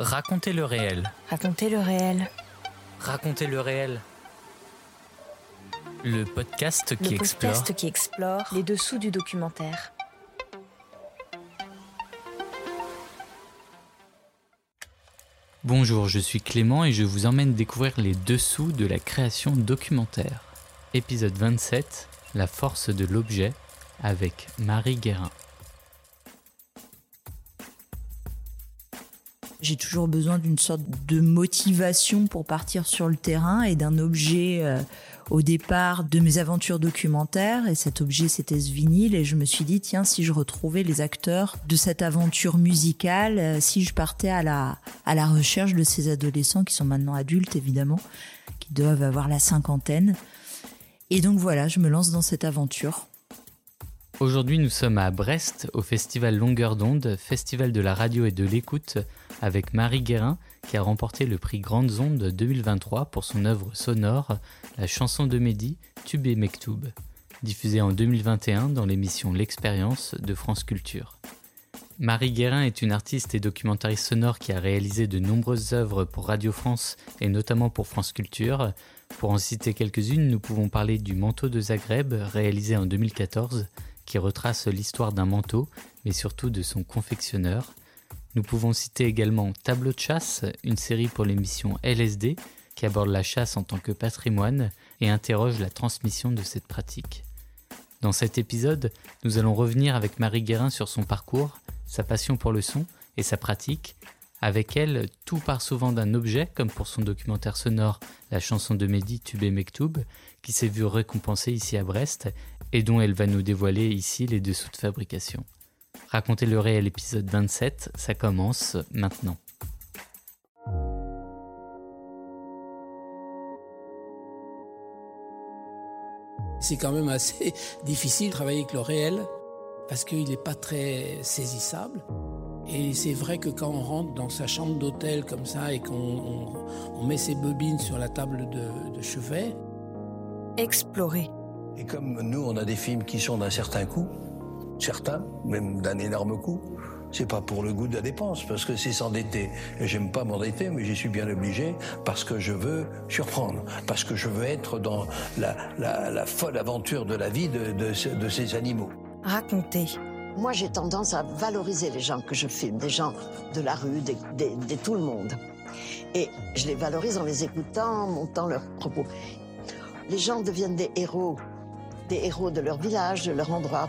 Racontez le réel. Racontez le réel. Racontez le réel. Le podcast qui le explore. podcast qui explore les dessous du documentaire. Bonjour, je suis Clément et je vous emmène découvrir les dessous de la création documentaire. Épisode 27, La force de l'objet, avec Marie Guérin. J'ai toujours besoin d'une sorte de motivation pour partir sur le terrain et d'un objet euh, au départ de mes aventures documentaires. Et cet objet, c'était ce vinyle. Et je me suis dit, tiens, si je retrouvais les acteurs de cette aventure musicale, euh, si je partais à la, à la recherche de ces adolescents qui sont maintenant adultes, évidemment, qui doivent avoir la cinquantaine. Et donc voilà, je me lance dans cette aventure. Aujourd'hui, nous sommes à Brest, au festival Longueur d'onde, festival de la radio et de l'écoute, avec Marie Guérin, qui a remporté le prix Grandes Ondes 2023 pour son œuvre sonore, la chanson de Mehdi, Tube et Mektoub, diffusée en 2021 dans l'émission L'Expérience de France Culture. Marie Guérin est une artiste et documentariste sonore qui a réalisé de nombreuses œuvres pour Radio France et notamment pour France Culture. Pour en citer quelques-unes, nous pouvons parler du Manteau de Zagreb, réalisé en 2014, qui retrace l'histoire d'un manteau, mais surtout de son confectionneur. Nous pouvons citer également Tableau de chasse, une série pour l'émission LSD, qui aborde la chasse en tant que patrimoine et interroge la transmission de cette pratique. Dans cet épisode, nous allons revenir avec Marie Guérin sur son parcours, sa passion pour le son et sa pratique. Avec elle, tout part souvent d'un objet, comme pour son documentaire sonore La chanson de Mehdi Tubé Mektoub, qui s'est vu récompensé ici à Brest et dont elle va nous dévoiler ici les dessous de fabrication. Racontez le réel épisode 27, ça commence maintenant. C'est quand même assez difficile de travailler avec le réel parce qu'il n'est pas très saisissable. Et c'est vrai que quand on rentre dans sa chambre d'hôtel comme ça et qu'on on, on met ses bobines sur la table de, de chevet, Explorer. Et comme nous, on a des films qui sont d'un certain coût, certains, même d'un énorme coût, c'est pas pour le goût de la dépense, parce que c'est s'endetter. Et j'aime pas m'endetter, mais j'y suis bien obligé, parce que je veux surprendre, parce que je veux être dans la, la- la folle aventure de la vie de, de ce- de ces animaux. Raconter. Moi, j'ai tendance à valoriser les gens que je filme, des gens de la rue, des- des- de tout le monde. Et je les valorise en les écoutant, en montant leurs propos. Les gens deviennent des héros, des héros de leur village, de leur endroit.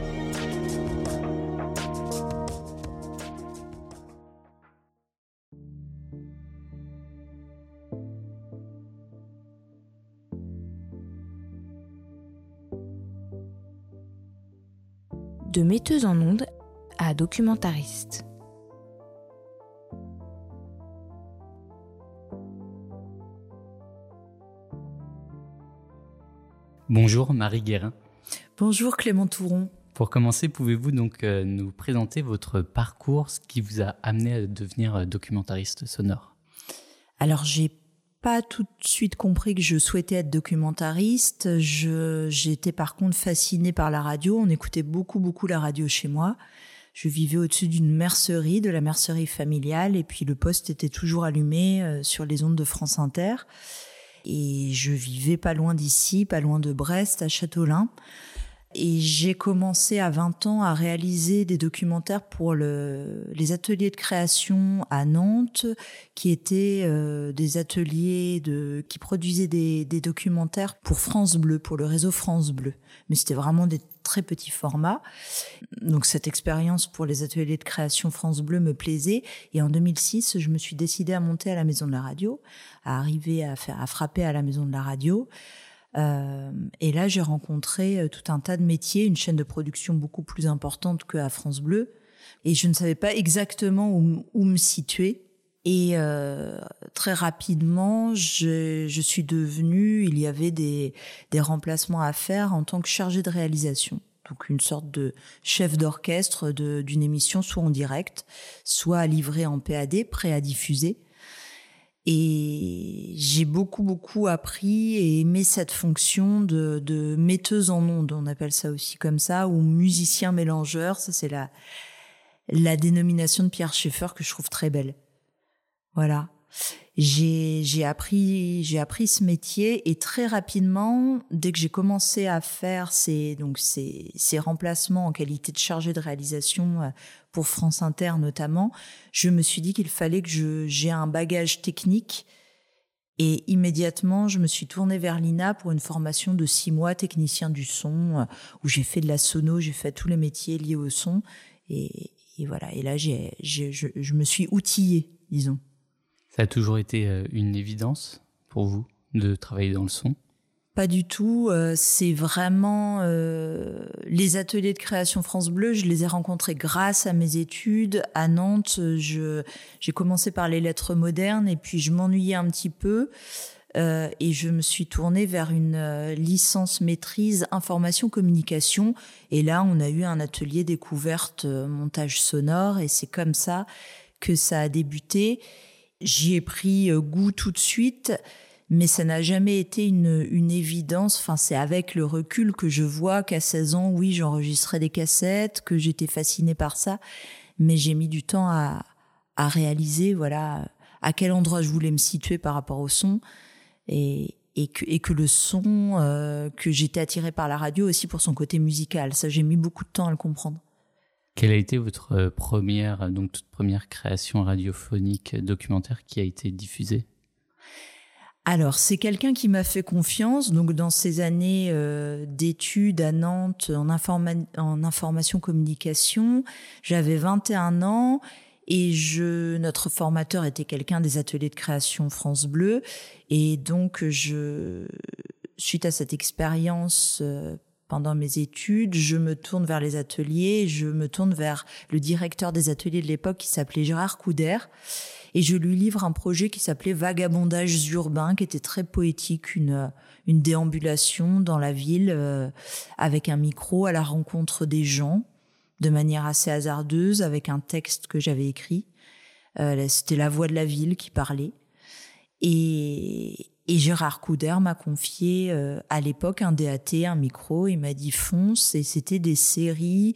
De metteuse en onde à documentariste. Bonjour Marie Guérin. Bonjour Clément Touron. Pour commencer, pouvez-vous donc euh, nous présenter votre parcours, ce qui vous a amené à devenir euh, documentariste sonore? Alors j'ai pas tout de suite compris que je souhaitais être documentariste. J'étais par contre fascinée par la radio. On écoutait beaucoup beaucoup la radio chez moi. Je vivais au-dessus d'une mercerie, de la mercerie familiale, et puis le poste était toujours allumé euh, sur les ondes de France Inter. Et je vivais pas loin d'ici, pas loin de Brest, à Châteaulin. Et j'ai commencé à 20 ans à réaliser des documentaires pour le, les ateliers de création à Nantes, qui étaient euh, des ateliers de, qui produisaient des, des, documentaires pour France Bleu, pour le réseau France Bleu. Mais c'était vraiment des très petits formats. Donc cette expérience pour les ateliers de création France Bleu me plaisait. Et en 2006, je me suis décidée à monter à la Maison de la Radio, à arriver à faire, à frapper à la Maison de la Radio. Euh, et là, j'ai rencontré euh, tout un tas de métiers, une chaîne de production beaucoup plus importante qu'à France Bleu. Et je ne savais pas exactement où, me situer. Et euh, très rapidement, je, suis devenue, il y avait des, des remplacements à faire en tant que chargée de réalisation. Donc une sorte de chef d'orchestre d'une émission, soit en direct, soit à livrer en PAD, prêt à diffuser. Et j'ai beaucoup, beaucoup appris et aimé cette fonction de, de metteuse en ondes, on appelle ça aussi comme ça, ou musicien mélangeur. Ça, c'est la, la dénomination de Pierre Schaeffer que je trouve très belle. Voilà. J'ai, appris, ce métier et très rapidement, dès que j'ai commencé à faire ces, remplacements en qualité de chargé de réalisation euh, pour France Inter notamment, je me suis dit qu'il fallait que je, j'ai un bagage technique et immédiatement, je me suis tournée vers l'INA pour une formation de six mois, technicien du son, euh, où j'ai fait de la sono, j'ai fait tous les métiers liés au son. Et, voilà. Et là, je me suis outillée, disons. Ça a toujours été euh, une évidence pour vous de travailler dans le son? Pas du tout. Euh, c'est vraiment euh, les ateliers de création France Bleu. Je les ai rencontrés grâce à mes études à Nantes. Je j'ai commencé par les lettres modernes et puis je m'ennuyais un petit peu et je me suis tournée vers une licence maîtrise information communication. Et là, on a eu un atelier découverte montage sonore et c'est comme ça que ça a débuté. J'y ai pris goût tout de suite mais ça n'a jamais été une, une évidence. Enfin, c'est avec le recul que je vois qu'à 16 ans, oui, j'enregistrais des cassettes, que j'étais fascinée par ça, mais j'ai mis du temps à, à réaliser, voilà, à quel endroit je voulais me situer par rapport au son, et, et que, et que le son, euh, que j'étais attirée par la radio aussi pour son côté musical. Ça, j'ai mis beaucoup de temps à le comprendre. Quelle a été votre euh, première, donc toute première création radiophonique documentaire qui a été diffusée? Alors, c'est quelqu'un qui m'a fait confiance. Donc, dans ces années euh, d'études à Nantes en, information communication, j'avais 21 ans et je, notre formateur était quelqu'un des ateliers de création France Bleu. Et donc, je, suite à cette expérience euh, pendant mes études, je me tourne vers les ateliers, je me tourne vers le directeur des ateliers de l'époque qui s'appelait Gérard Couder et je lui livre un projet qui s'appelait Vagabondages urbains, qui était très poétique, une, une déambulation dans la ville euh, avec un micro à la rencontre des gens, de manière assez hasardeuse, avec un texte que j'avais écrit. Euh, C'était la voix de la ville qui parlait. Et, et Gérard Couder m'a confié euh, à l'époque un DAT, un micro. Il m'a dit fonce et c'était des séries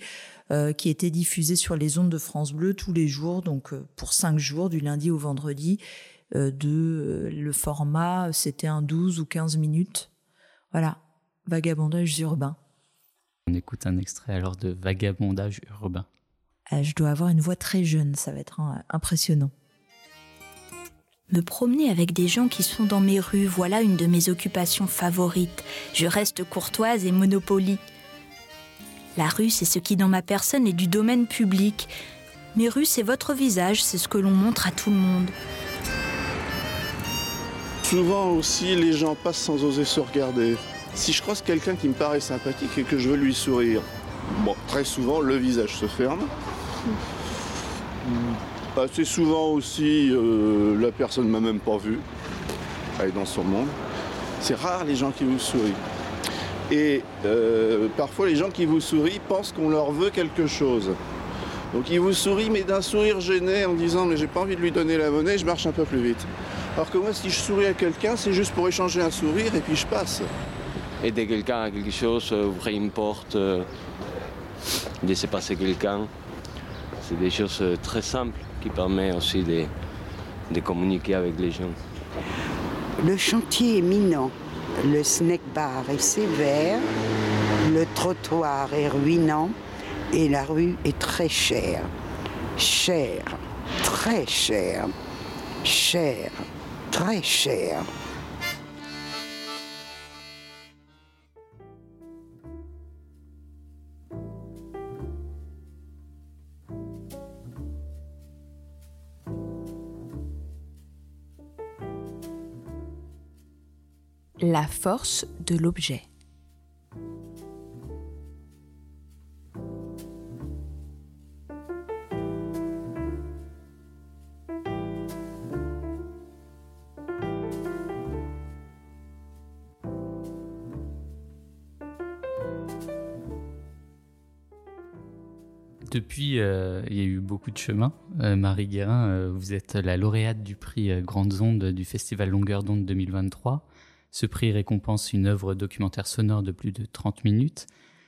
euh, qui étaient diffusées sur les ondes de France Bleu tous les jours, donc euh, pour cinq jours, du lundi au vendredi. de le format, c'était un 12 ou 15 minutes. Voilà, vagabondage urbain. On écoute un extrait alors de vagabondage urbain. je dois avoir une voix très jeune, ça va être impressionnant. Me promener avec des gens qui sont dans mes rues, voilà une de mes occupations favorites. Je reste courtoise et monopolie. La rue, c'est ce qui dans ma personne est du domaine public. Mes rues, c'est votre visage, c'est ce que l'on montre à tout le monde. Souvent aussi, les gens passent sans oser se regarder. Si je croise quelqu'un qui me paraît sympathique et que je veux lui sourire, bon, très souvent, le visage se ferme. Assez souvent aussi, euh, la personne ne m'a même pas vu. Elle est dans son monde. C'est rare les gens qui vous sourient. Et euh, parfois, les gens qui vous sourient pensent qu'on leur veut quelque chose. Donc ils vous sourient, mais d'un sourire gêné en disant mais j'ai pas envie de lui donner la monnaie, je marche un peu plus vite. Alors que moi, si je souris à quelqu'un, c'est juste pour échanger un sourire et puis je passe. Aider quelqu'un à quelque chose, ouvrir une porte, euh, laisser passer quelqu'un, c'est des choses très simples qui permet aussi de, de communiquer avec les gens. Le chantier est minant, le snack bar est sévère, Le trottoir est ruinant et la rue est très chère. Chère, très chère. Chère, très chère. La force de l'objet. Depuis, euh, il y a eu beaucoup de chemin. Euh, Marie Guérin, euh, vous êtes la lauréate du prix Grandes Ondes du Festival Longueur d'onde 2023. Ce prix récompense une œuvre documentaire sonore de plus de 30 minutes.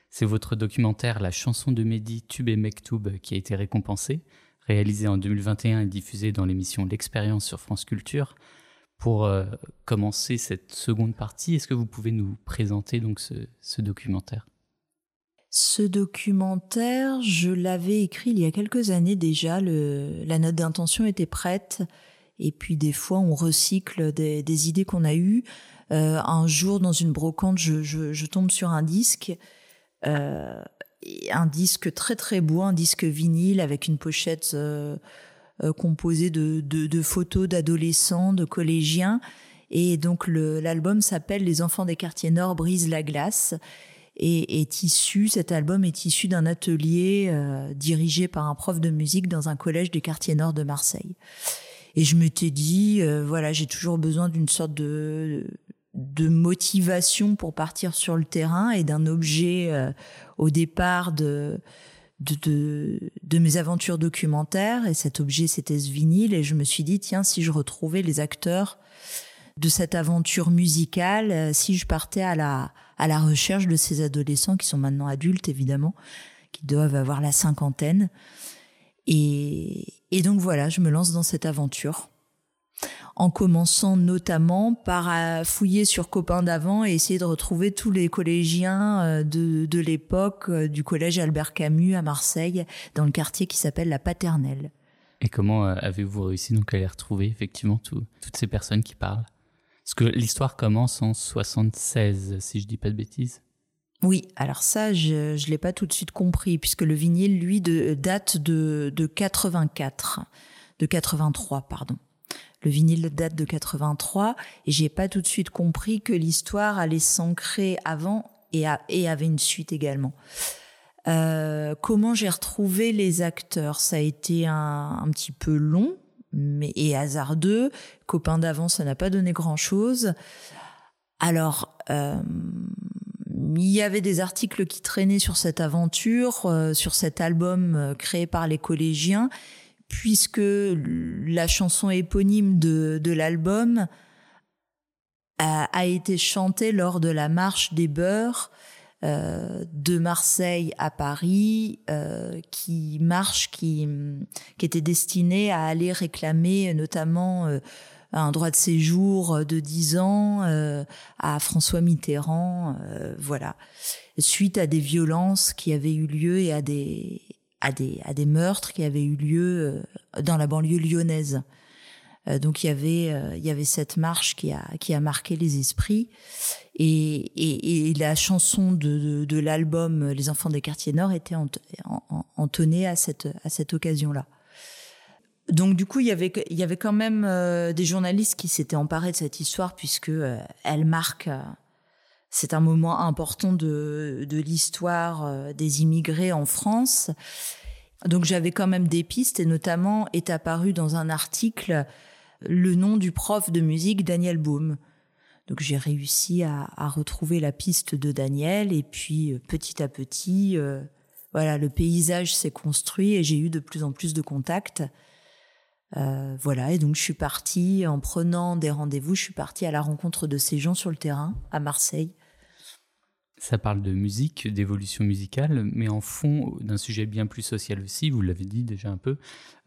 C'est votre documentaire La chanson de Mehdi, Tube et Mektoub qui a été récompensé, réalisé en 2021 et diffusé dans l'émission L'expérience sur France Culture. Pour commencer cette seconde partie, est-ce que vous pouvez nous présenter donc ce documentaire? Ce documentaire, je l'avais écrit il y a quelques années déjà. la note d'intention était prête. Et puis des fois, on recycle des, idées qu'on a eues. Euh, un jour, dans une brocante, je, tombe sur un disque. Euh, un disque très très beau, un disque vinyle avec une pochette euh, composée de, photos d'adolescents, de collégiens. Et donc l'album s'appelle Les enfants des quartiers nord brisent la glace et est issu, cet album est issu d'un atelier euh, dirigé par un prof de musique dans un collège des quartiers nord de Marseille. Et je m'étais dit, euh, voilà, j'ai toujours besoin d'une sorte de, de motivation pour partir sur le terrain et d'un objet euh, au départ de, de, mes aventures documentaires. Et cet objet, c'était ce vinyle. Et je me suis dit, tiens, si je retrouvais les acteurs de cette aventure musicale, si je partais à la à la recherche de ces adolescents qui sont maintenant adultes, évidemment, qui doivent avoir la cinquantaine. Et, donc voilà, je me lance dans cette aventure en commençant notamment par euh, fouiller sur copains d'avant et essayer de retrouver tous les collégiens euh, de, l'époque euh, du collège Albert Camus à Marseille, dans le quartier qui s'appelle la Paternelle. Et comment avez-vous réussi donc à les retrouver effectivement toutes ces personnes qui parlent? Parce que l'histoire commence en 76, si je dis pas de bêtises. Oui, alors ça, je ne l'ai pas tout de suite compris, puisque le vinyle, lui, de, date de, de 84, de 83, pardon. Le vinyle date de 83, et j'ai pas tout de suite compris que l'histoire allait s'ancrer avant et, avait une suite également. Euh, comment j'ai retrouvé les acteurs? Ça a été un, petit peu long, mais et hasardeux. Copain d'avant, ça n'a pas donné grand-chose. Alors, euh, il y avait des articles qui traînaient sur cette aventure, euh, sur cet album créé par les collégiens, puisque la chanson éponyme de, de l'album a, a, été chantée lors de la marche des beurs euh, de Marseille à Paris, euh, qui marche, qui, qui était destinée à aller réclamer notamment euh, un droit de séjour de 10 ans à François Mitterrand, voilà, suite à des violences qui avaient eu lieu et à des, à des, à des meurtres qui avaient eu lieu dans la banlieue lyonnaise. Euh, donc il y avait euh, il y avait cette marche qui a qui a marqué les esprits et, et, la chanson de, de, l'album Les enfants des quartiers nord était entonnée à cette à cette occasion là. Donc du coup, il y avait il y avait quand même euh, des journalistes qui s'étaient emparés de cette histoire puisque elle marque c'est un moment important de, de l'histoire des immigrés en France. Donc j'avais quand même des pistes et notamment est apparu dans un article le nom du prof de musique Daniel Boom. Donc j'ai réussi à, retrouver la piste de Daniel et puis euh, petit à petit, euh, voilà, le paysage s'est construit et j'ai eu de plus en plus de contacts. Euh, voilà, et donc je suis partie en prenant des rendez-vous, je suis partie à la rencontre de ces gens sur le terrain à Marseille. Ça parle de musique, d'évolution musicale, mais en fond d'un sujet bien plus social aussi, vous l'avez dit déjà un peu,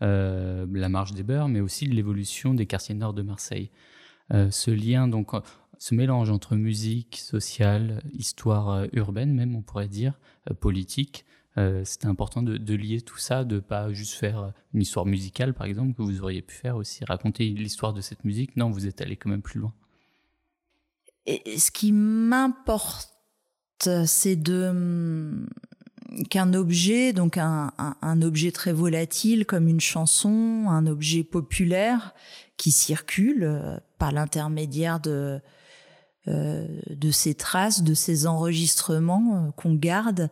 euh, la marche des beurs, mais aussi l'évolution des quartiers nord de Marseille. Euh, ce lien, donc, ce mélange entre musique, sociale, histoire urbaine même, on pourrait dire, politique. C'était important de, de, lier tout ça, de pas juste faire une histoire musicale, par exemple, que vous auriez pu faire aussi, raconter l'histoire de cette musique. Non, vous êtes allé quand même plus loin. Et ce qui m'importe, c'est de qu'un objet, donc un, objet très volatile comme une chanson, un objet populaire qui circule euh, par l'intermédiaire de euh, de ces traces, de ces enregistrements euh, qu'on garde,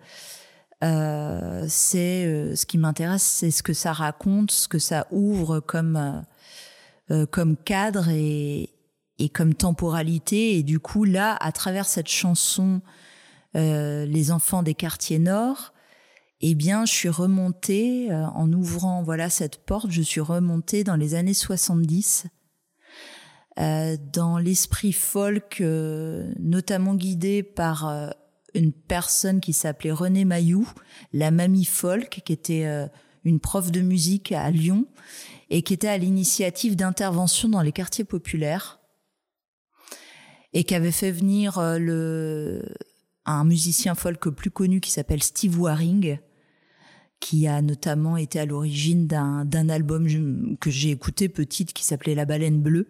euh, c'est euh, ce qui m'intéresse, c'est ce que ça raconte, ce que ça ouvre comme comme cadre et, et comme temporalité. Et du coup, là, à travers cette chanson, euh, Les enfants des quartiers nord, eh bien, je suis remontée, euh, en ouvrant voilà cette porte, je suis remontée dans les années 70, euh, dans l'esprit folk, notamment guidé par une personne qui s'appelait Renée Mailloux, la mamie folk, qui était une prof de musique à Lyon et qui était à l'initiative d'intervention dans les quartiers populaires et qui avait fait venir euh, un musicien folk plus connu qui s'appelle Steve Waring, qui a notamment été à l'origine d'un album que j'ai écouté petite qui s'appelait La baleine bleue.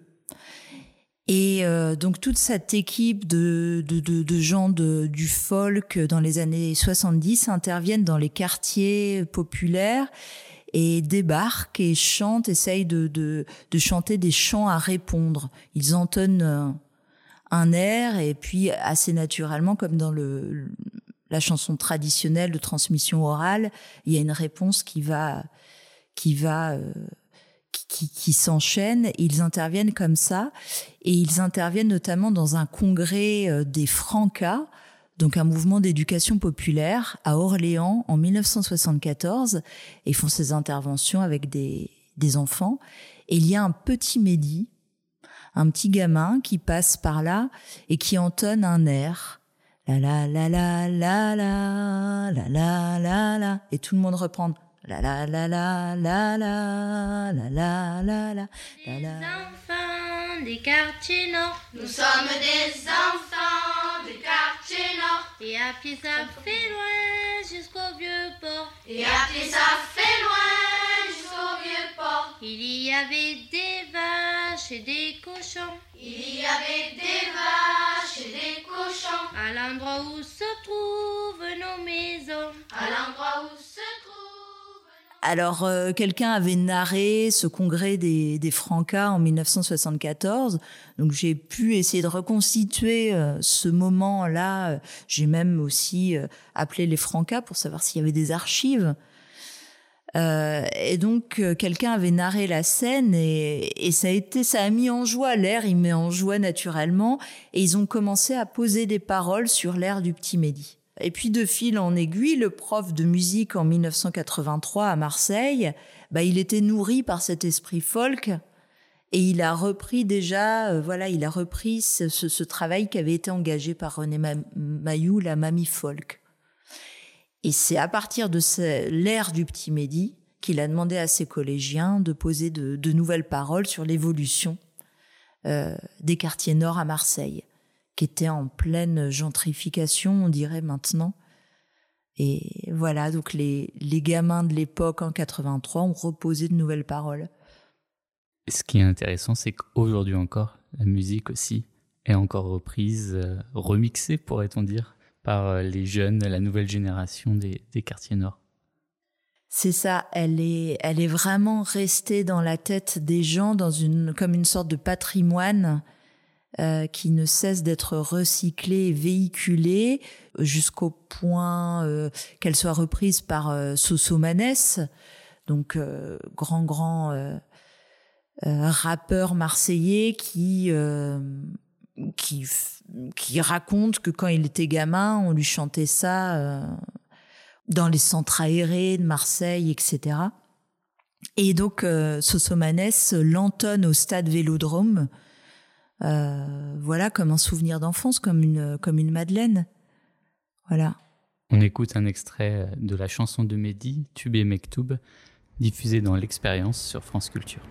Et euh, donc toute cette équipe de, de, de, gens du folk dans les années 70 interviennent dans les quartiers populaires et débarquent et chantent, essayent de chanter des chants à répondre. Ils entonnent euh, un air et puis assez naturellement, comme dans le, la chanson traditionnelle de transmission orale, il y a une réponse qui va qui va euh, qui, qui s'enchaîne. Ils interviennent comme ça et ils interviennent notamment dans un congrès euh, des Francas, donc un mouvement d'éducation populaire à Orléans en 1974. Et ils font ces interventions avec des, des enfants. Et il y a un petit Mehdi un petit gamin qui passe par là et qui entonne un air. La la la la la la la la la la et tout le monde reprend. La la la la la la la la la la des quartiers nord. Nous sommes des enfants des quartiers nord. Et à pied ça fait loin jusqu'au vieux port. Et à pied ça fait loin jusqu'au vieux port. Il y avait des vaches et des cochons. Il y avait des vaches et des cochons. À l'endroit où se trouvent nos maisons. À l'endroit où se trouvent. Alors, euh, quelqu'un avait narré ce congrès des, des Francas en 1974. Donc, j'ai pu essayer de reconstituer euh, ce moment-là. J'ai même aussi euh, appelé les Francas pour savoir s'il y avait des archives. Euh, et donc euh, quelqu'un avait narré la scène et, et, ça a été, ça a mis en joie l'air, il met en joie naturellement et ils ont commencé à poser des paroles sur l'air du petit Mehdi. Et puis de fil en aiguille, le prof de musique en 1983 à Marseille, bah, il était nourri par cet esprit folk et il a repris déjà, euh, voilà, il a repris ce, ce, ce, travail qui avait été engagé par René Mayou, la mamie folk. Et c'est à partir de l'ère du petit Mehdi qu'il a demandé à ses collégiens de poser de, de nouvelles paroles sur l'évolution euh, des quartiers nord à Marseille, qui étaient en pleine gentrification, on dirait maintenant. Et voilà, donc les, les gamins de l'époque en 83 ont reposé de nouvelles paroles. Ce qui est intéressant, c'est qu'aujourd'hui encore, la musique aussi est encore reprise, euh, remixée, pourrait-on dire par euh, les jeunes, la nouvelle génération des, des quartiers nord. C'est ça, elle est, elle est vraiment restée dans la tête des gens dans une, comme une sorte de patrimoine euh, qui ne cesse d'être recyclé et véhiculé jusqu'au point euh, qu'elle soit reprise par euh, Sosomanes, donc euh, grand grand rappeur marseillais qui qui, raconte que quand il était gamin, on lui chantait ça dans les centres aérés de Marseille, etc. Et donc, Sosomanes l'entonne au stade Vélodrome, euh, voilà, comme un souvenir d'enfance, comme une, comme une Madeleine. Voilà. On écoute un extrait de la chanson de Mehdi, Tube et Mektoub, diffusée dans l'expérience sur France Culture.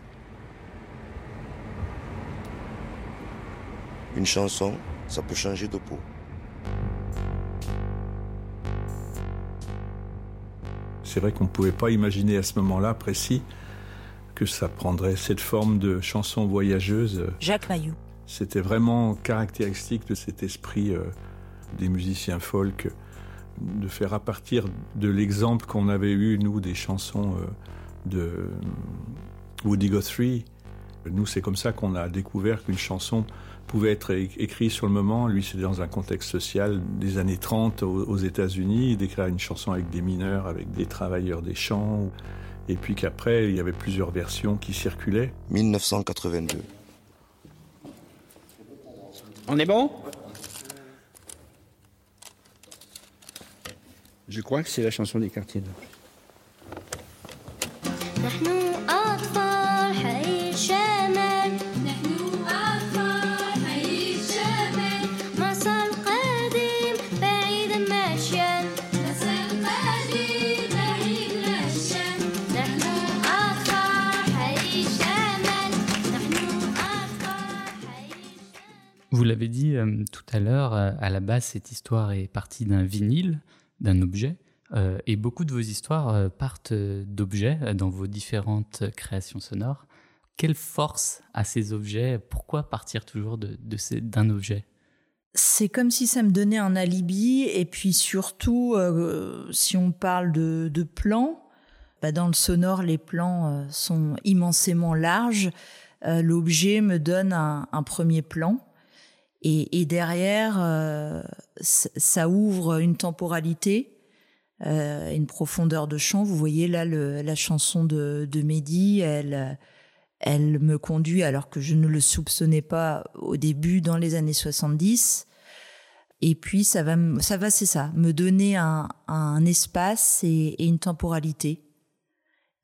Une chanson, ça peut changer de peau. C'est vrai qu'on ne pouvait pas imaginer à ce moment-là précis que ça prendrait cette forme de chanson voyageuse. Jacques Mayou. C'était vraiment caractéristique de cet esprit euh, des musiciens folk, de faire à partir de l'exemple qu'on avait eu, nous, des chansons euh, de Woody Guthrie. Nous, c'est comme ça qu'on a découvert qu'une chanson pouvait être écrite sur le moment. Lui, c'est dans un contexte social des années 30 aux États-Unis, d'écrire une chanson avec des mineurs, avec des travailleurs des champs et puis qu'après, il y avait plusieurs versions qui circulaient. 1982. On est bon? Je crois que c'est la chanson des quartiers l'avez dit euh, tout à l'heure, euh, à la base, cette histoire est partie d'un vinyle, d'un objet. Euh, et beaucoup de vos histoires partent d'objets dans vos différentes créations sonores. Quelle force a ces objets? Pourquoi partir toujours d'un de, d'un objet? C'est comme si ça me donnait un alibi et puis surtout si on parle de, de plans, bah dans le sonore les plans sont immensément larges. L'objet me donne un, premier plan et, derrière, euh, ça ouvre une temporalité, euh, une profondeur de chant. Vous voyez là la chanson de, de Mehdi, elle, elle me conduit, alors que je ne le soupçonnais pas au début, dans les années 70. Et puis ça va, ça va, c'est ça, me donner un, un espace et, et, une temporalité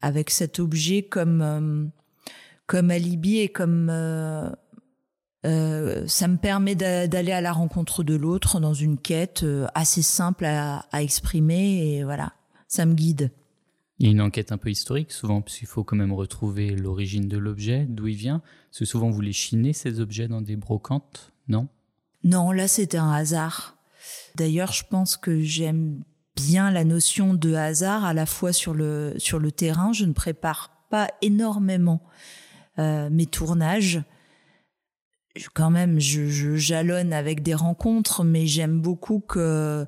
avec cet objet comme euh, comme alibi et comme euh, ça me permet d'aller à la rencontre de l'autre dans une quête euh, assez simple à, exprimer et voilà, ça me guide. Il y a une enquête un peu historique souvent, puisqu'il faut quand même retrouver l'origine de l'objet, d'où il vient. Parce que souvent vous les chinez ces objets dans des brocantes, non? Non, là c'était un hasard. D'ailleurs, je pense que j'aime bien la notion de hasard à la fois sur le, sur le terrain. Je ne prépare pas énormément euh, mes tournages quand même, je, je, jalonne avec des rencontres, mais j'aime beaucoup que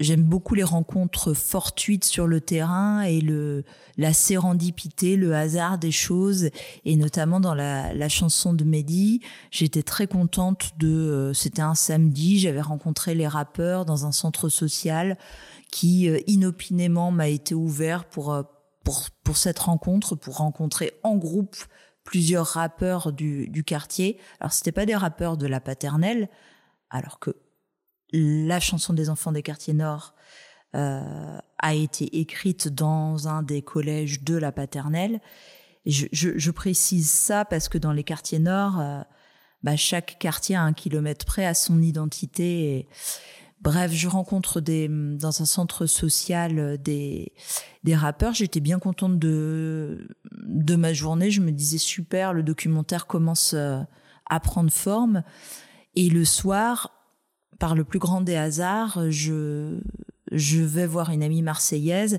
j'aime beaucoup les rencontres fortuites sur le terrain et le la sérendipité, le hasard des choses, et notamment dans la, la chanson de Mehdi, j'étais très contente de. Euh, c'était un samedi, j'avais rencontré les rappeurs dans un centre social qui euh, inopinément m'a été ouvert pour euh, pour pour cette rencontre, pour rencontrer en groupe plusieurs rappeurs du, du quartier. Alors c'était pas des rappeurs de la paternelle, alors que la chanson des enfants des quartiers nord euh, a été écrite dans un des collèges de la paternelle. je, je, je, précise ça parce que dans les quartiers nord, euh, bah, chaque quartier à un kilomètre près a son identité. Bref, je rencontre des, dans un centre social euh, des, des rappeurs. J'étais bien contente de, de ma journée. Je me disais super, le documentaire commence euh, à prendre forme. Et le soir, par le plus grand des hasards, je, je vais voir une amie marseillaise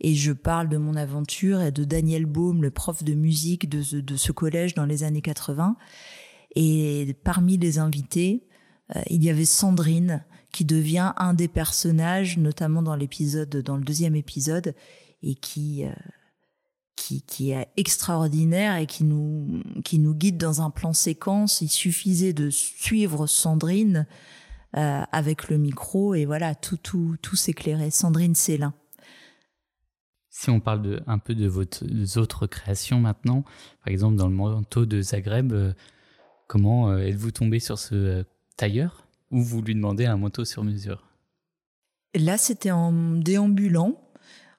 et je parle de mon aventure et de Daniel Baum, le prof de musique de, de ce collège dans les années 80. Et parmi les invités, euh, il y avait Sandrine, qui devient un des personnages, notamment dans l'épisode, dans le deuxième épisode, et qui, euh, qui, qui est extraordinaire et qui nous, qui nous guide dans un plan séquence. Il suffisait de suivre Sandrine euh, avec le micro et voilà, tout, tout, tout s'éclairait. Sandrine Célin. Si on parle de, un peu de vos autres créations maintenant, par exemple dans le manteau de Zagreb, euh, comment êtes-vous tombé sur ce tailleur? Ou vous lui demandez un manteau sur mesure Là, c'était en déambulant,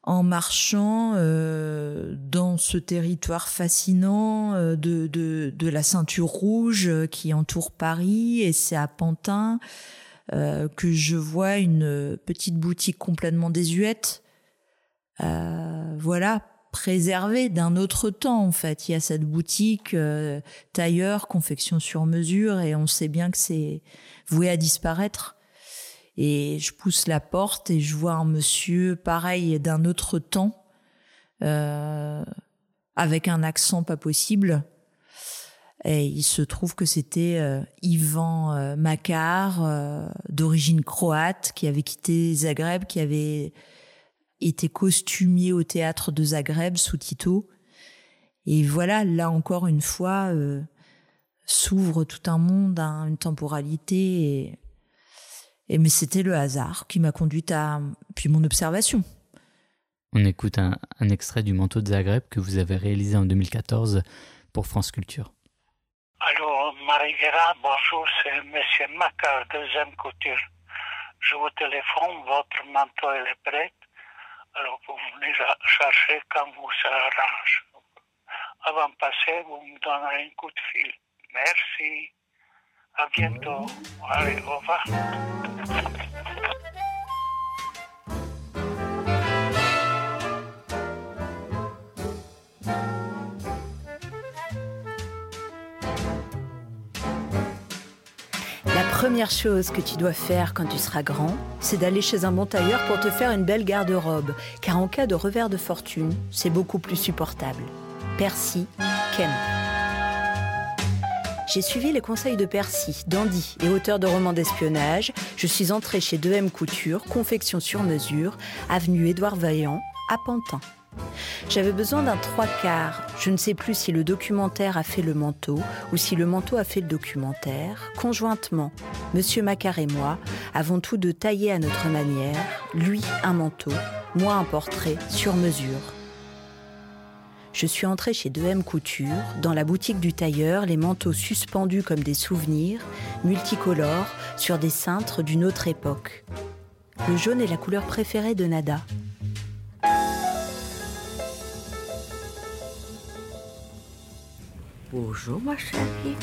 en marchant euh, dans ce territoire fascinant euh, de, de, la ceinture rouge qui entoure Paris, et c'est à Pantin euh, que je vois une petite boutique complètement désuète. voilà, préservé d'un autre temps en fait. Il y a cette boutique euh, tailleur, confection sur mesure et on sait bien que c'est voué à disparaître. Et je pousse la porte et je vois un monsieur pareil d'un autre temps, euh, avec un accent pas possible. Et il se trouve que c'était euh, Ivan euh, Makar, euh, d'origine croate, qui avait quitté Zagreb, qui avait été costumier au théâtre de Zagreb sous Tito. Et voilà, là encore une fois, s'ouvre tout un monde, hein, une temporalité. Et, et mais c'était le hasard qui m'a conduite à puis mon observation. On écoute un, un extrait du manteau de Zagreb que vous avez réalisé en 2014 pour France Culture. Allô, Marie Guérin, bonjour, c'est M. Macar, deuxième couture. Je vous téléphone, votre manteau est prêt. Alors vous venez chercher quand vous s'arrange. Avant de passer, vous me donnerez un coup de fil. Merci. À bientôt. Allez, au revoir. La première chose que tu dois faire quand tu seras grand, c'est d'aller chez un bon tailleur pour te faire une belle garde-robe, car en cas de revers de fortune, c'est beaucoup plus supportable. Percy Ken. J'ai suivi les conseils de Percy, dandy et auteur de romans d'espionnage. Je suis entrée chez 2M Couture, confection sur mesure, avenue Édouard Vaillant, à Pantin. J'avais besoin d'un trois quarts. Je ne sais plus si le documentaire a fait le manteau ou si le manteau a fait le documentaire. Conjointement, Monsieur Macquart et moi avons tous deux taillé à notre manière, lui un manteau, moi un portrait sur mesure. Je suis entrée chez 2M Couture, dans la boutique du tailleur, les manteaux suspendus comme des souvenirs, multicolores, sur des cintres d'une autre époque. Le jaune est la couleur préférée de Nada. Bonjour ma chérie.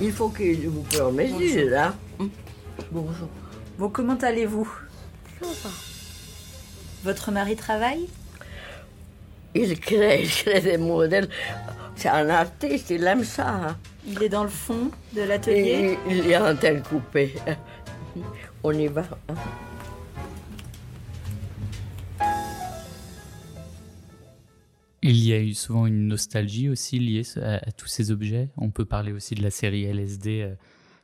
Il faut que je vous mes yeux là. Bonjour. Bon, comment allez-vous? Ça va. Votre mari travaille? Il crée, il crée des modèles. C'est un artiste, il aime ça. hein. Il est dans le fond de l'atelier il y a un tel coupé. On y va. hein. Il y a eu souvent une nostalgie aussi liée à, à tous ces objets. On peut parler aussi de la série LSD euh,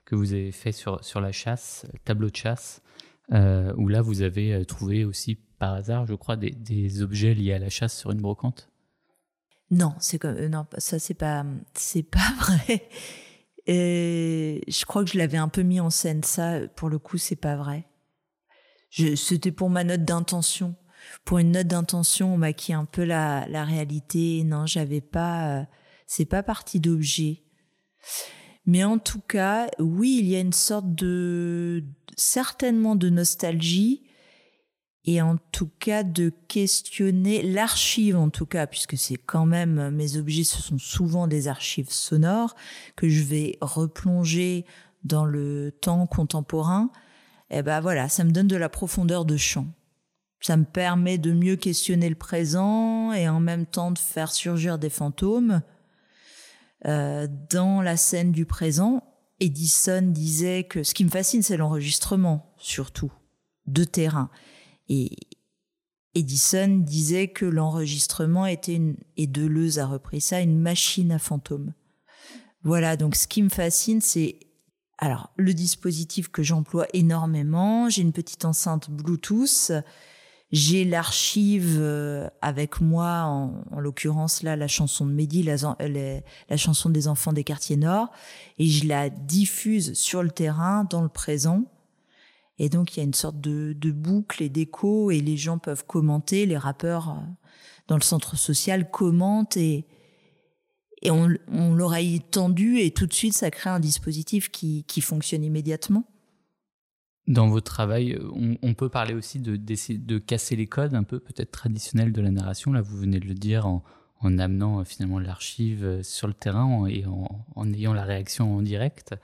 que vous avez fait sur, sur la chasse, tableau de chasse, euh, où là vous avez euh, trouvé aussi par hasard, je crois, des, objets liés à la chasse sur une brocante? Non, c'est comme euh, non, ça c'est pas c'est pas vrai. Et je crois que je l'avais un peu mis en scène ça pour le coup, c'est pas vrai. Je- C'était pour ma note d'intention. Pour une note d'intention, on maquille un peu la, la réalité. Non, j'avais pas. euh, c'est pas parti d'objet. Mais en tout cas, oui, il y a une sorte de certainement de nostalgie et en tout cas de questionner l'archive en tout cas puisque c'est quand même mes objets ce sont souvent des archives sonores que je vais replonger dans le temps contemporain. Et ben voilà ça me donne de la profondeur de champ. Ça me permet de mieux questionner le présent et en même temps de faire surgir des fantômes euh, dans la scène du présent. Edison disait que ce qui me fascine c'est l'enregistrement surtout de terrain et Edison disait que l'enregistrement était une, et Deleuze a repris ça, une machine à fantômes. Voilà, donc ce qui me fascine, c'est alors le dispositif que j'emploie énormément. J'ai une petite enceinte Bluetooth. J'ai l'archive euh, avec moi, en, en l'occurrence là, la chanson de Mehdi, la, la, la chanson des enfants des quartiers nord, et je la diffuse sur le terrain, dans le présent. Et donc, il y a une sorte de, de boucle et d'écho, et les gens peuvent commenter, les rappeurs euh, dans le centre social commentent, et, et on, on l'oreille tendue, et tout de suite, ça crée un dispositif qui, qui fonctionne immédiatement. Dans votre travail, on, on peut parler aussi de, d'essayer de casser les codes un peu peut-être traditionnels de la narration. Là, vous venez de le dire en, en amenant euh, finalement l'archive euh, sur le terrain et en, en ayant la réaction en direct.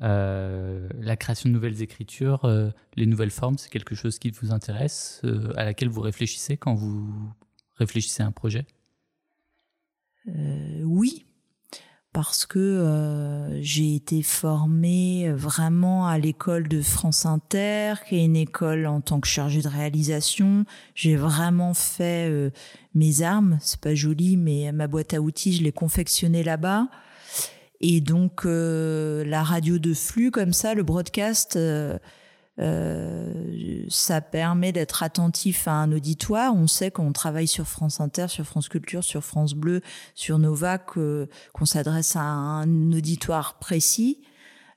Euh, la création de nouvelles écritures, euh, les nouvelles formes, c'est quelque chose qui vous intéresse, euh, à laquelle vous réfléchissez quand vous réfléchissez à un projet? Oui, parce que j'ai été formée vraiment à l'école de France Inter, qui est une école en tant que chargée de réalisation. J'ai vraiment fait mes armes, c'est pas joli, mais ma boîte à outils, je l'ai confectionnée là-bas. Et donc euh, la radio de flux comme ça, le broadcast, euh, ça permet d'être attentif à un auditoire. On sait qu'on travaille sur France Inter, sur France Culture, sur France Bleu, sur Nova, qu'on s'adresse à un auditoire précis.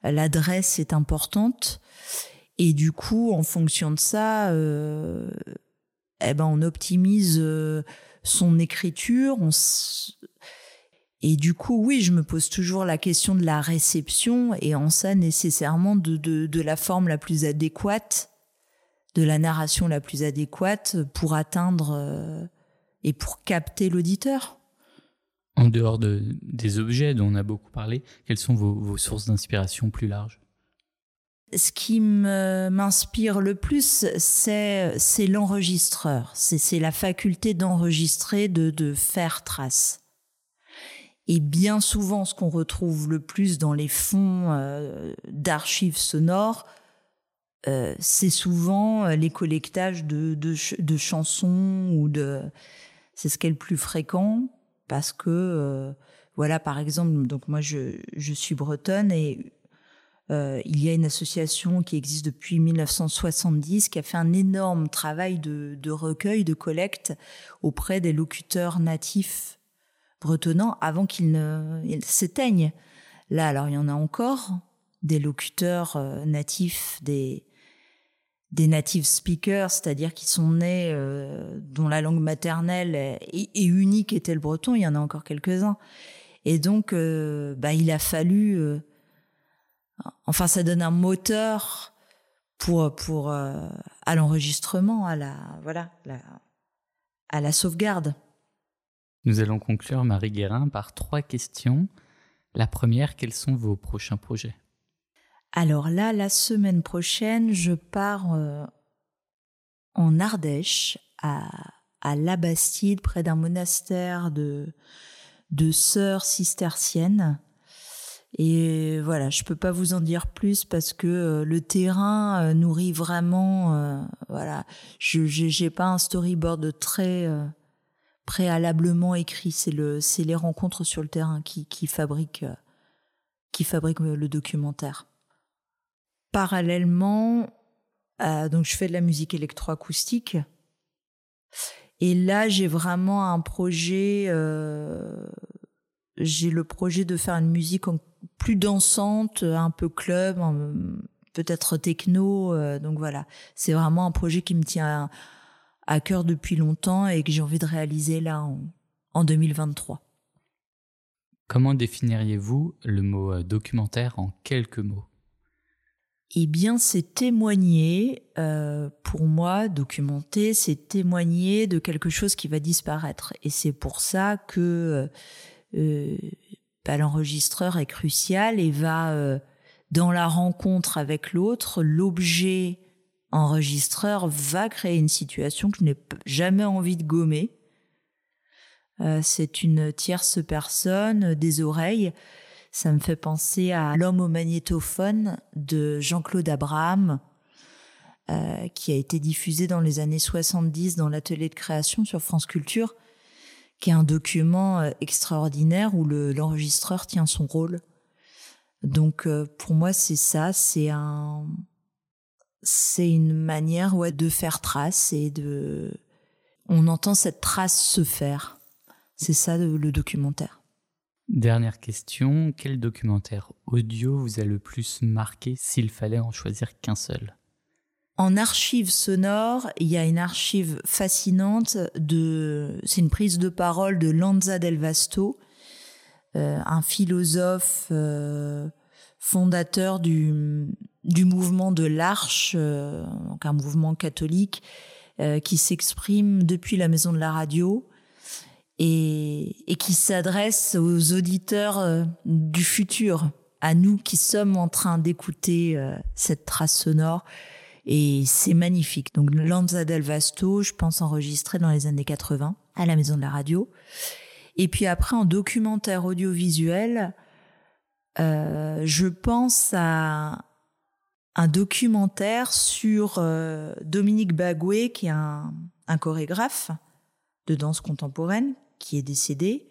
L'adresse est importante. Et du coup, en fonction de ça, euh, eh ben, on optimise euh, son écriture. On et du coup, oui, je me pose toujours la question de la réception et en ça nécessairement de, de, de la forme la plus adéquate, de la narration la plus adéquate pour atteindre euh, et pour capter l'auditeur. En dehors de, des objets dont on a beaucoup parlé, quelles sont vos, vos sources d'inspiration plus larges? Ce qui m'inspire le plus, c'est l'enregistreur. C'est la faculté d'enregistrer, de, de faire trace. Et bien souvent, ce qu'on retrouve le plus dans les fonds euh, d'archives sonores, euh, c'est souvent euh, les collectages de, de, chansons ou de. C'est ce qui est le plus fréquent parce que, voilà, par exemple, donc moi je, je suis bretonne et il y a une association qui existe depuis 1970 qui a fait un énorme travail de, de recueil, de collecte auprès des locuteurs natifs bretonnant avant qu'ils ne s'éteignent. Là, alors il y en a encore des locuteurs euh, natifs, des des native speakers, c'est-à-dire qui sont nés euh, dont la langue maternelle et, unique était le breton. Il y en a encore quelques-uns. Et donc, euh, bah, il a fallu, enfin, ça donne un moteur pour pour à l'enregistrement, à la voilà, à la sauvegarde. Nous allons conclure, Marie Guérin, par trois questions. La première, quels sont vos prochains projets? Alors là, la semaine prochaine, je pars euh, en Ardèche, à, à La Bastide, près d'un monastère de, de sœurs cisterciennes. Et voilà, je peux pas vous en dire plus parce que euh, le terrain euh, nourrit vraiment. voilà, je j'ai pas un storyboard très préalablement écrit. C'est le, c'est les rencontres sur le terrain qui, qui fabriquent, qui fabriquent le documentaire. Parallèlement, euh, donc je fais de la musique électroacoustique. Et là, j'ai vraiment un projet. Euh, j'ai le projet de faire une musique plus dansante, un peu club, peut-être techno. Euh, donc voilà, c'est vraiment un projet qui me tient à cœur depuis longtemps et que j'ai envie de réaliser là en, en 2023. Comment définiriez-vous le mot euh, documentaire en quelques mots? Eh bien, c'est témoigner, euh, pour moi, documenter, c'est témoigner de quelque chose qui va disparaître. Et c'est pour ça que euh, bah, l'enregistreur est crucial et va, euh, dans la rencontre avec l'autre, l'objet enregistreur va créer une situation que je n'ai jamais envie de gommer. Euh, c'est une tierce personne, des oreilles. Ça me fait penser à L'homme au magnétophone de Jean-Claude Abraham, euh, qui a été diffusé dans les années 70 dans l'atelier de création sur France Culture, qui est un document euh, extraordinaire où l'enregistreur tient son rôle. Donc pour moi c'est ça, c'est un c'est une manière ouais, de faire trace et de. On entend cette trace se faire. C'est ça le documentaire. Dernière question, quel documentaire audio vous a le plus marqué s'il fallait en choisir qu'un seul? En archive sonore, il y a une archive fascinante de. C'est une prise de parole de Lanza del Vasto, euh, un philosophe. Euh, fondateur du, du mouvement de l'Arche, euh, donc un mouvement catholique euh, qui s'exprime depuis la Maison de la Radio et, et qui s'adresse aux auditeurs euh, du futur, à nous qui sommes en train d'écouter cette trace sonore. Et c'est magnifique. Donc Lanza del Vasto, je pense enregistré dans les années 80. à la Maison de la Radio. Et puis après, en documentaire audiovisuel, euh, je pense à un documentaire sur euh, Dominique Bagoué, qui est un, chorégraphe de danse contemporaine, qui est décédé.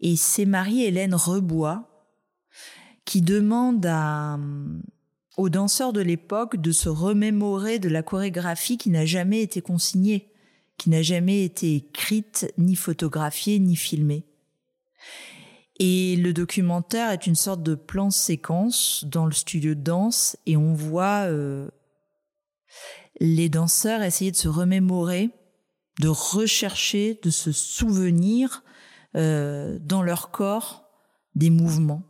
Et c'est Marie-Hélène Rebois qui demande à, aux danseurs de l'époque de se remémorer de la chorégraphie qui n'a jamais été consignée, qui n'a jamais été écrite, ni photographiée, ni filmée. Et le documentaire est une sorte de plan séquence dans le studio de danse et on voit euh, les danseurs essayer de se remémorer, de rechercher, de se souvenir euh, dans leur corps des mouvements.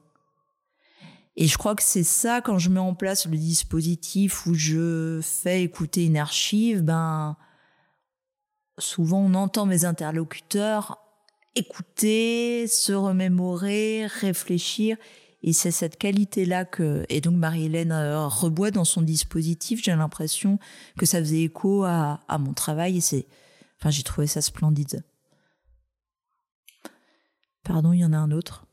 Et je crois que c'est ça, quand je mets en place le dispositif où je fais écouter une archive, ben, souvent on entend mes interlocuteurs écouter, se remémorer, réfléchir. Et c'est cette qualité-là que, et donc Marie-Hélène euh, reboit dans son dispositif, j'ai l'impression que ça faisait écho à, mon travail et c'est, enfin, j'ai trouvé ça splendide. Pardon, il y en a un autre.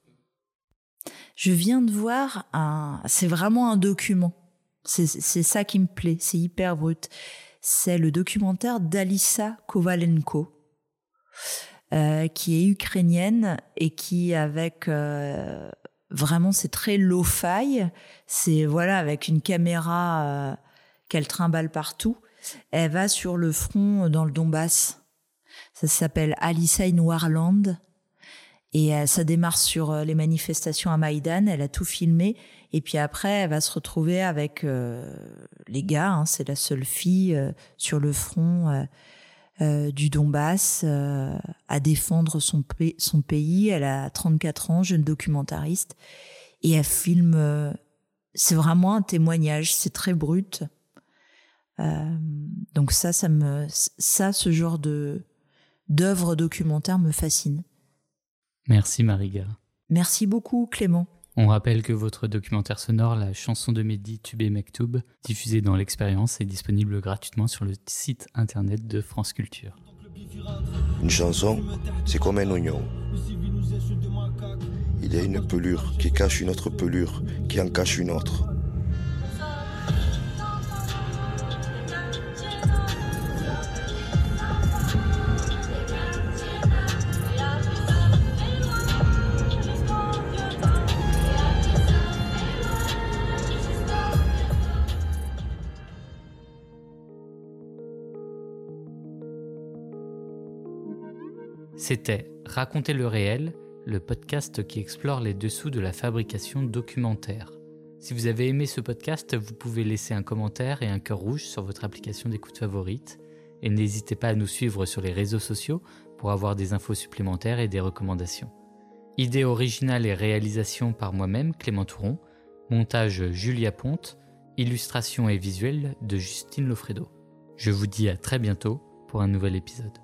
Je viens de voir un. C'est vraiment un document. C'est ça qui me plaît. C'est hyper brut. C'est le documentaire d'Alissa Kovalenko, euh, qui est ukrainienne et qui, avec. Euh, vraiment, c'est très low-fi. C'est, voilà, avec une caméra euh, qu'elle trimballe partout. Elle va sur le front dans le Donbass. Ça s'appelle Alissa in Warland. Et ça démarre sur les manifestations à Maïdan, elle a tout filmé. Et puis après, elle va se retrouver avec les gars, hein, c'est la seule fille sur le front du Donbass à défendre son, son pays. Elle a 34 ans, jeune documentariste. Et elle filme, c'est vraiment un témoignage, c'est très brut. donc ça, ça me, ça, ce genre de d'œuvre documentaire me fascine. Merci Mariga. Merci beaucoup Clément. On rappelle que votre documentaire sonore, la chanson de Mehdi Tubé Mektoub, diffusé dans l'expérience, est disponible gratuitement sur le site internet de France Culture. Une chanson, c'est comme un oignon. Il y a une pelure qui cache une autre pelure qui en cache une autre. C'était Raconter le réel, le podcast qui explore les dessous de la fabrication documentaire. Si vous avez aimé ce podcast, vous pouvez laisser un commentaire et un cœur rouge sur votre application d'écoute favorite. Et n'hésitez pas à nous suivre sur les réseaux sociaux pour avoir des infos supplémentaires et des recommandations. Idée originale et réalisation par moi-même, Clément Touron. Montage Julia Ponte. Illustration et visuel de Justine Lofredo. Je vous dis à très bientôt pour un nouvel épisode.